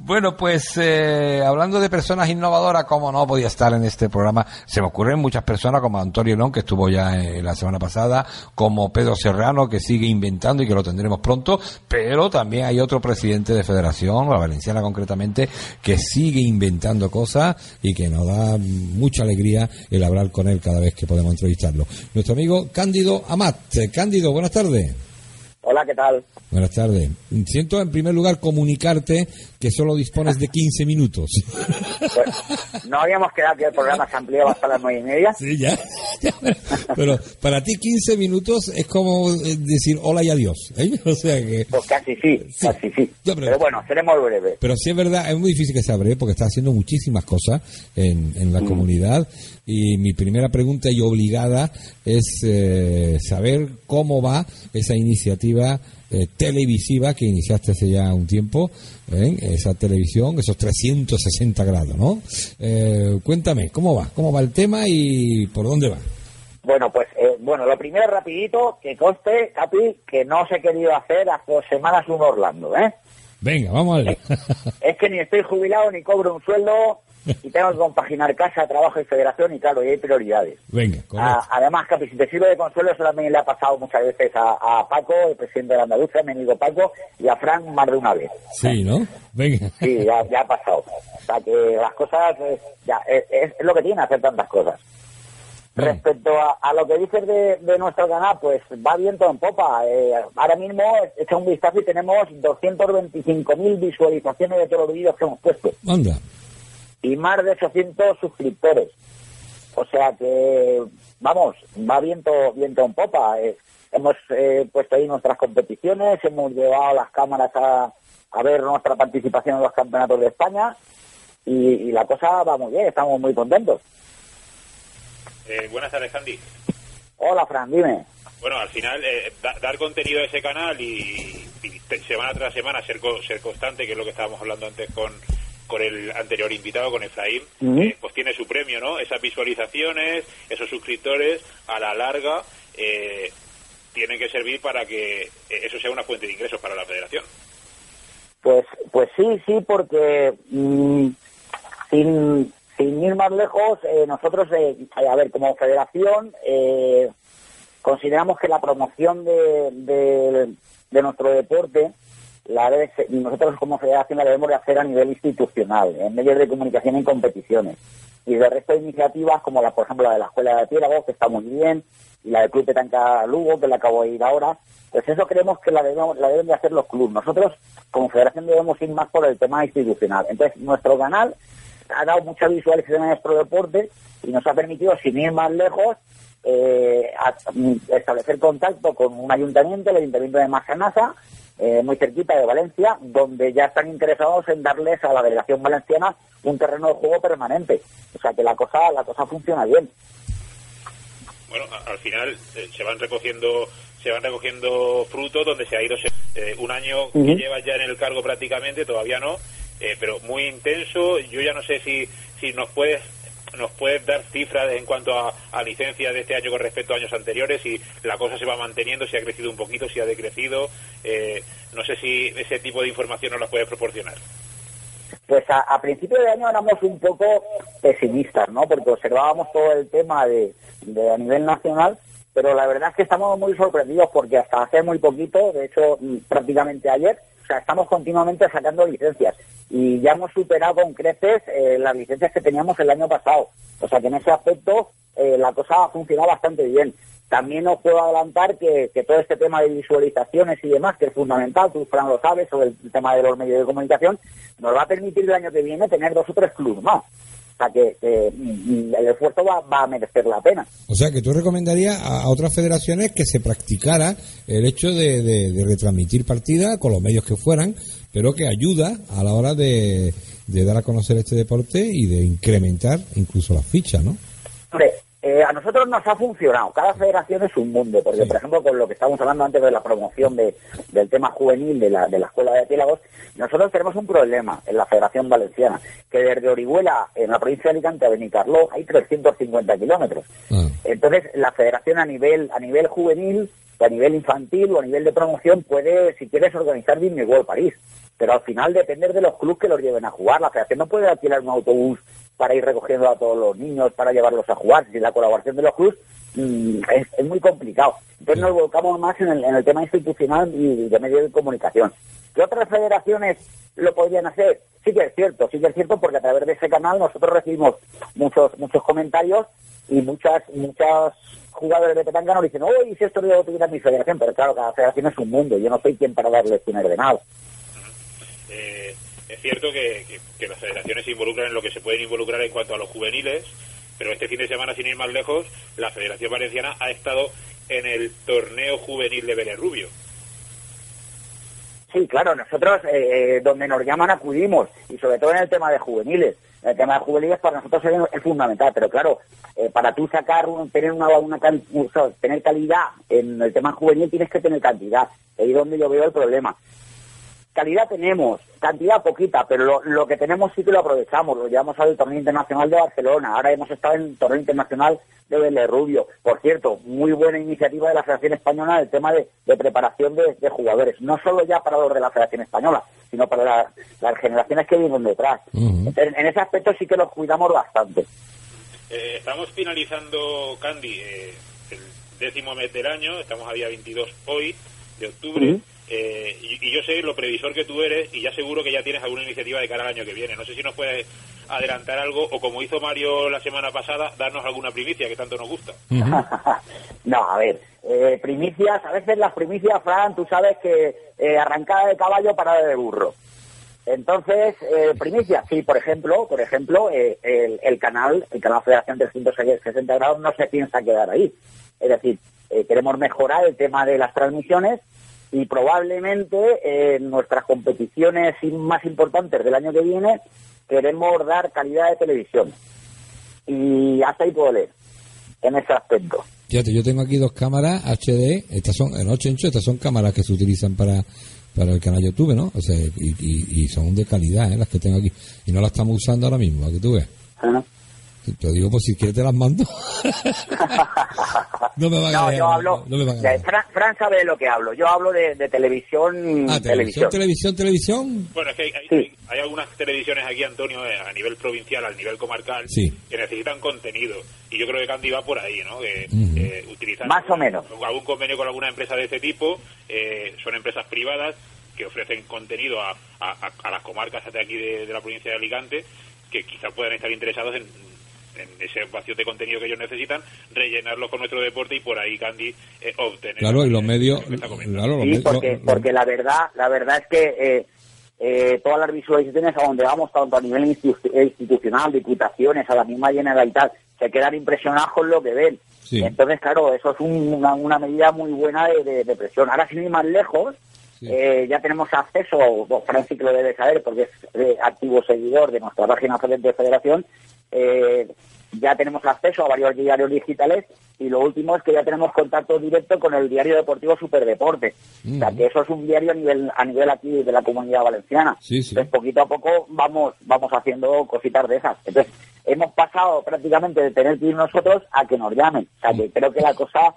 Bueno, pues eh, hablando de personas innovadoras, como no podía estar en este programa, se me ocurren muchas personas como Antonio León, que estuvo ya eh, la semana pasada, como Pedro Serrano, que sigue inventando y que lo tendremos pronto, pero también hay otro presidente de federación, la valenciana concretamente, que sigue inventando cosas y que nos da mucha alegría el hablar con él cada vez que podemos entrevistarlo. Nuestro amigo Cándido Amat. Cándido, buenas tardes. Hola, ¿qué tal? Buenas tardes. Siento en primer lugar comunicarte que solo dispones de 15 minutos. Pues, no habíamos quedado que el programa se ampliaba hasta las nueve y media. Sí, ya. Pero para ti 15 minutos es como eh, decir hola y adiós. ¿eh? O sea que... Pues casi sí, casi sí. pero, bueno, seremos breves. Pero sí es verdad, es muy difícil que sea breve porque está haciendo muchísimas cosas en, en la mm. comunidad. Y mi primera pregunta y obligada es eh, saber cómo va esa iniciativa eh, televisiva que iniciaste hace ya un tiempo, ¿eh? esa televisión, esos 360 grados, ¿no? Eh, cuéntame, ¿cómo va? ¿Cómo va el tema y por dónde va? Bueno, pues, bueno, lo primero rapidito, que conste, Capi, que no se he querido hacer hace dos semanas un Orlando, ¿eh? Venga, vamos a ver. es que ni estoy jubilado ni cobro un sueldo y tengo que compaginar casa, trabajo y federación y claro, y hay prioridades. Venga, ah, además, Capi, si te sirve de consuelo, eso también le ha pasado muchas veces a, Paco, el presidente de la Andalucía, mi amigo Paco, y a Frank más de una vez. Sí, ¿no? Venga. Sí, ya, ha pasado. O sea, que las cosas, eh, ya, es, lo que tiene hacer tantas cosas. Respecto a, lo que dices de, nuestro canal, pues va viento en popa. Eh, ahora mismo hecho un vistazo y tenemos 225.000 visualizaciones de todos los vídeos que hemos puesto. Anda y más de 800 suscriptores. O sea que, vamos, va viento, viento en popa. Eh, hemos eh, puesto ahí nuestras competiciones, hemos llevado las cámaras a, a ver nuestra participación en los campeonatos de España y, la cosa va muy bien, estamos muy contentos. Eh, buenas tardes, Andy. Hola, Fran, dime. Bueno, al final, dar contenido a ese canal y, semana tras semana ser, ser constante, que es lo que estábamos hablando antes con, con el anterior invitado, con Efraín, eh, pues tiene su premio, ¿no? Esas visualizaciones, esos suscriptores, a la larga, eh, tienen que servir para que eso sea una fuente de ingresos para la federación. Pues, pues sí, sí, porque mm, sin, sin ir más lejos, eh, nosotros, a ver, como federación, consideramos que la promoción de, de nuestro deporte la nosotros como federación la debemos de hacer a nivel institucional, en medios de comunicación y en competiciones. Y de resto de iniciativas, como la, por ejemplo la de la Escuela de Piélago, que está muy bien, y la del Club Petanca Lugo, que la acabo de ir ahora, pues eso creemos que la, debemos, la deben de hacer los clubes. Nosotros, como federación, debemos ir más por el tema institucional. Entonces, nuestro canal ha dado mucha visualización en nuestro deporte y nos ha permitido, sin ir más lejos, eh, establecer contacto con un ayuntamiento, el ayuntamiento de Masanasa, eh, muy cerquita de Valencia, donde ya están interesados en darles a la delegación valenciana un terreno de juego permanente. O sea que la cosa, la cosa funciona bien. Bueno, al final eh, se van recogiendo se van recogiendo frutos donde se ha ido eh, un año que llevas ya en el cargo prácticamente, todavía no, pero muy intenso. Yo ya no sé si, si nos puedes ¿Nos puedes dar cifras en cuanto a, licencias de este año con respecto a años anteriores? Si la cosa se va manteniendo, si ha crecido un poquito, si ha decrecido. Eh, no sé si ese tipo de información nos la puedes proporcionar. Pues a, principio de año éramos un poco pesimistas, ¿no? Porque observábamos todo el tema de, a nivel nacional, pero la verdad es que estamos muy sorprendidos porque hasta hace muy poquito, de hecho mm, prácticamente ayer, o sea, estamos continuamente sacando licencias y ya hemos superado con creces eh, las licencias que teníamos el año pasado. O sea que en ese aspecto eh, la cosa ha funcionado bastante bien. También os puedo adelantar que, todo este tema de visualizaciones y demás, que es fundamental, tú Fran lo sabes, sobre el tema de los medios de comunicación, nos va a permitir el año que viene tener dos o tres clubes más. O sea que mm, el esfuerzo va, a merecer la pena. O sea que tú recomendarías a, otras federaciones que se practicara el hecho de retransmitir partidas con los medios que fueran, pero que ayuda a la hora de, de dar a conocer este deporte y de incrementar incluso las fichas, ¿no? Eh, a nosotros nos ha funcionado. Cada federación es un mundo, porque, por ejemplo, con lo que estábamos hablando antes de la promoción de, del tema juvenil de la, de la Escuela de Piélagos, nosotros tenemos un problema en la Federación Valenciana, que desde Orihuela, en la provincia de Alicante, a Benicarló, hay 350 kilómetros. Ah. Entonces, la federación a nivel, a nivel juvenil, a nivel infantil o a nivel de promoción puede, si quieres, organizar Disney World París. Pero al final depende de los clubes que los lleven a jugar. La federación no puede alquilar un autobús para ir recogiendo a todos los niños, para llevarlos a jugar. Si la colaboración de los clubes es, muy complicado. Entonces nos volcamos más en el, tema institucional y de medios de comunicación. ¿Qué otras federaciones lo podrían hacer? Sí que es cierto, sí que es cierto porque a través de ese canal nosotros recibimos muchos muchos comentarios y muchas muchas jugadores de petanca nos dicen, uy, si esto lo tuviera mi federación, pero claro, cada federación es un mundo, yo no soy quien para darle lecciones de nada. Eh, es cierto que, las federaciones se involucran en lo que se pueden involucrar en cuanto a los juveniles, pero este fin de semana, sin ir más lejos, la Federación Valenciana ha estado en el torneo juvenil de Vélez Rubio. Sí, claro, nosotros eh, eh, donde nos llaman acudimos, y sobre todo en el tema de juveniles. El tema de juveniles para nosotros es, fundamental, pero claro, eh, para tú sacar, tener una, una, tener calidad en el tema juvenil tienes que tener cantidad. Ahí es donde yo veo el problema. Calidad tenemos, cantidad poquita, pero lo, que tenemos sí que lo aprovechamos. Lo llevamos al torneo internacional de Barcelona, ahora hemos estado en el torneo internacional de Vélez Rubio. Por cierto, muy buena iniciativa de la Federación Española el tema de, preparación de, jugadores, no solo ya para los de la Federación Española, sino para las generaciones que vienen detrás. en, ese aspecto sí que los cuidamos bastante. Eh, estamos finalizando, Candy, eh, el décimo mes del año, estamos a día 22 hoy de octubre. Eh, y, yo sé lo previsor que tú eres y ya seguro que ya tienes alguna iniciativa de cara al año que viene. No sé si nos puedes adelantar algo o como hizo Mario la semana pasada, darnos alguna primicia que tanto nos gusta. no, a ver, eh, primicias, a veces las primicias, Fran, tú sabes que eh, arrancada de caballo, parada de burro. Entonces, eh, primicias, sí, por ejemplo, por ejemplo, el, el, canal, el canal Federación 360 grados no se piensa quedar ahí. Es decir, queremos mejorar el tema de las transmisiones y probablemente en nuestras competiciones más importantes del año que viene queremos dar calidad de televisión. Y hasta ahí puedo leer en ese aspecto. Fíjate, yo tengo aquí dos cámaras HD, estas son, en 8 inches, estas son cámaras que se utilizan para, para el canal YouTube, ¿no? O sea, y, son de calidad, ¿eh? Las que tengo aquí. Y no las estamos usando ahora mismo, que tú veas. Te digo, pues si quieres te las mando. no me van no, yo hablo. Fran, sabe de lo que hablo. Yo hablo de, televisión, ah, televisión. Televisión, televisión, Bueno, es que hay, hay, algunas televisiones aquí, Antonio, eh, a nivel provincial, a nivel comarcal, que necesitan contenido. Y yo creo que Candy va por ahí, ¿no? Que, eh, utilizan Más o menos. algún convenio con alguna empresa de ese tipo. Eh, son empresas privadas que ofrecen contenido a, a, las comarcas de aquí de, de la provincia de Alicante que quizás puedan estar interesados en en ese vacío de contenido que ellos necesitan, rellenarlo con nuestro deporte y por ahí Candy eh, obtener. Claro, y los medios. porque, la verdad, la verdad es que eh, eh, todas las visualizaciones a donde vamos, tanto a nivel institucional, diputaciones, a la misma Generalitat, se quedan impresionados con lo que ven. Entonces, claro, eso es una, una, medida muy buena de, presión. Ahora, sin ir más lejos, ya tenemos acceso, Francis lo debe saber porque es activo seguidor de nuestra página de federación, eh, ya tenemos acceso a varios diarios digitales y lo último es que ya tenemos contacto directo con el diario deportivo Superdeporte. O sea, que eso es un diario a nivel a nivel aquí de la comunidad valenciana. Entonces, poquito a poco vamos vamos haciendo cositas de esas. Entonces, hemos pasado prácticamente de tener que ir nosotros a que nos llamen. O sea, que creo que la cosa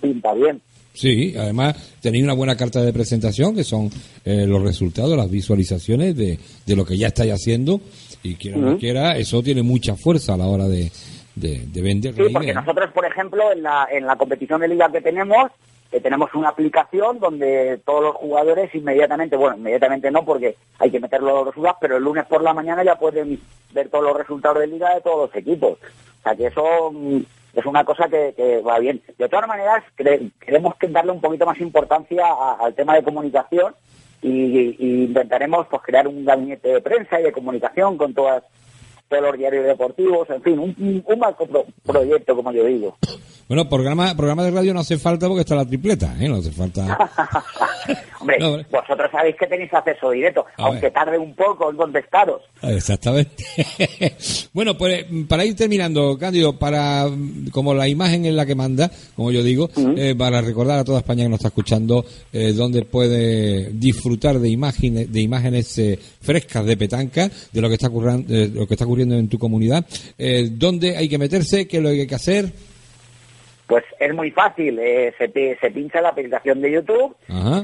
pinta bien. Sí, además tenéis una buena carta de presentación que son eh, los resultados, las visualizaciones de, de lo que ya estáis haciendo y quiera o no quiera, eso tiene mucha fuerza a la hora de, de, vender. Sí, porque nosotros, por ejemplo, en la, en la competición de liga que tenemos, eh, tenemos una aplicación donde todos los jugadores inmediatamente, bueno, inmediatamente no porque hay que meter los resultados, pero el lunes por la mañana ya pueden ver todos los resultados de liga de todos los equipos. O sea que eso mm, es una cosa que, va bien. De todas maneras, queremos darle un poquito más importancia al tema de comunicación y, intentaremos pues crear un gabinete de prensa y de comunicación con todas todos los diarios deportivos, en fin, un, un marco proyecto, como yo digo. Bueno, programa, programa de radio no hace falta porque está la tripleta, ¿eh? No hace falta. Hombre, vosotros sabéis que tenéis acceso directo, aunque tarde un poco en contestaros. Exactamente. bueno, pues para ir terminando, Cándido, para como la imagen es la que manda, como yo digo, eh, para recordar a toda España que nos está escuchando, eh, donde puede disfrutar de imágenes, de imágenes eh, frescas de petanca, de lo que está ocurriendo, lo que está ocurriendo en tu comunidad, eh, dónde hay que meterse, qué es lo que hay que hacer. Pues es muy fácil, eh, se, se, pincha la aplicación de YouTube,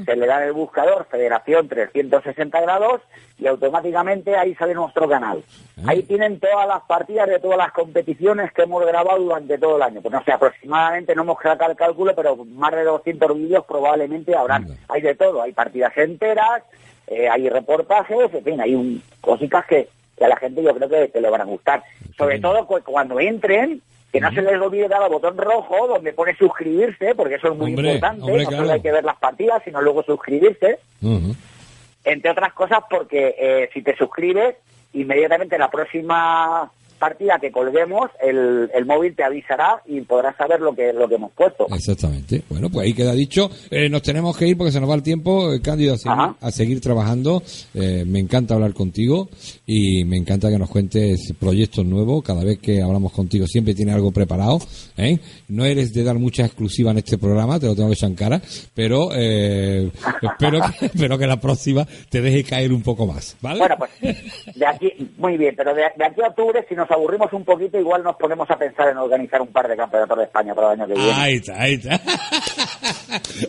se le da en el buscador Federación 360 grados y automáticamente ahí sale nuestro canal. Ah. Ahí tienen todas las partidas de todas las competiciones que hemos grabado durante todo el año. Pues no sé, aproximadamente no hemos sacado el cálculo, pero más de 200 vídeos probablemente habrán. Hay de todo, hay partidas enteras, eh, hay reportajes, en fin, hay un, cositas que, a la gente yo creo que, te le van a gustar. Sobre todo cuando entren que no se les olvide dar al botón rojo donde pone suscribirse, porque eso es muy importante. no solo hay que ver las partidas, sino luego suscribirse. Entre otras cosas porque eh, si te suscribes, inmediatamente la próxima partida que colguemos, el, el, móvil te avisará y podrás saber lo que, lo que hemos puesto. Exactamente. Bueno, pues ahí queda dicho. Eh, nos tenemos que ir porque se nos va el tiempo, eh, Cándido, a seguir, a seguir trabajando. Eh, me encanta hablar contigo y me encanta que nos cuentes proyectos nuevos. Cada vez que hablamos contigo siempre tiene algo preparado. ¿eh? No eres de dar mucha exclusiva en este programa, te lo tengo que echar en cara, pero eh, espero, que, espero que la próxima te deje caer un poco más. ¿vale? Bueno, pues de aquí, muy bien, pero de, de aquí a octubre, si nos nos aburrimos un poquito, igual nos ponemos a pensar en organizar un par de campeonatos de España para el año que viene. Ahí está, ahí está.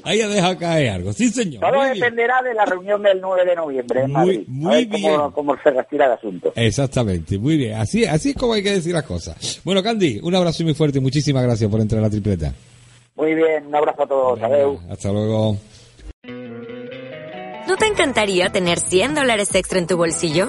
ahí ha dejado caer algo. Sí, señor. Todo dependerá de la reunión del 9 de noviembre en Madrid. Muy, bien. Cómo, se respira el asunto. Exactamente, muy bien. Así, así es como hay que decir las cosas. Bueno, Candy, un abrazo muy fuerte. Muchísimas gracias por entrar a la tripleta. Muy bien, un abrazo a todos. Hasta luego. ¿No te encantaría tener 100 dólares extra en tu bolsillo?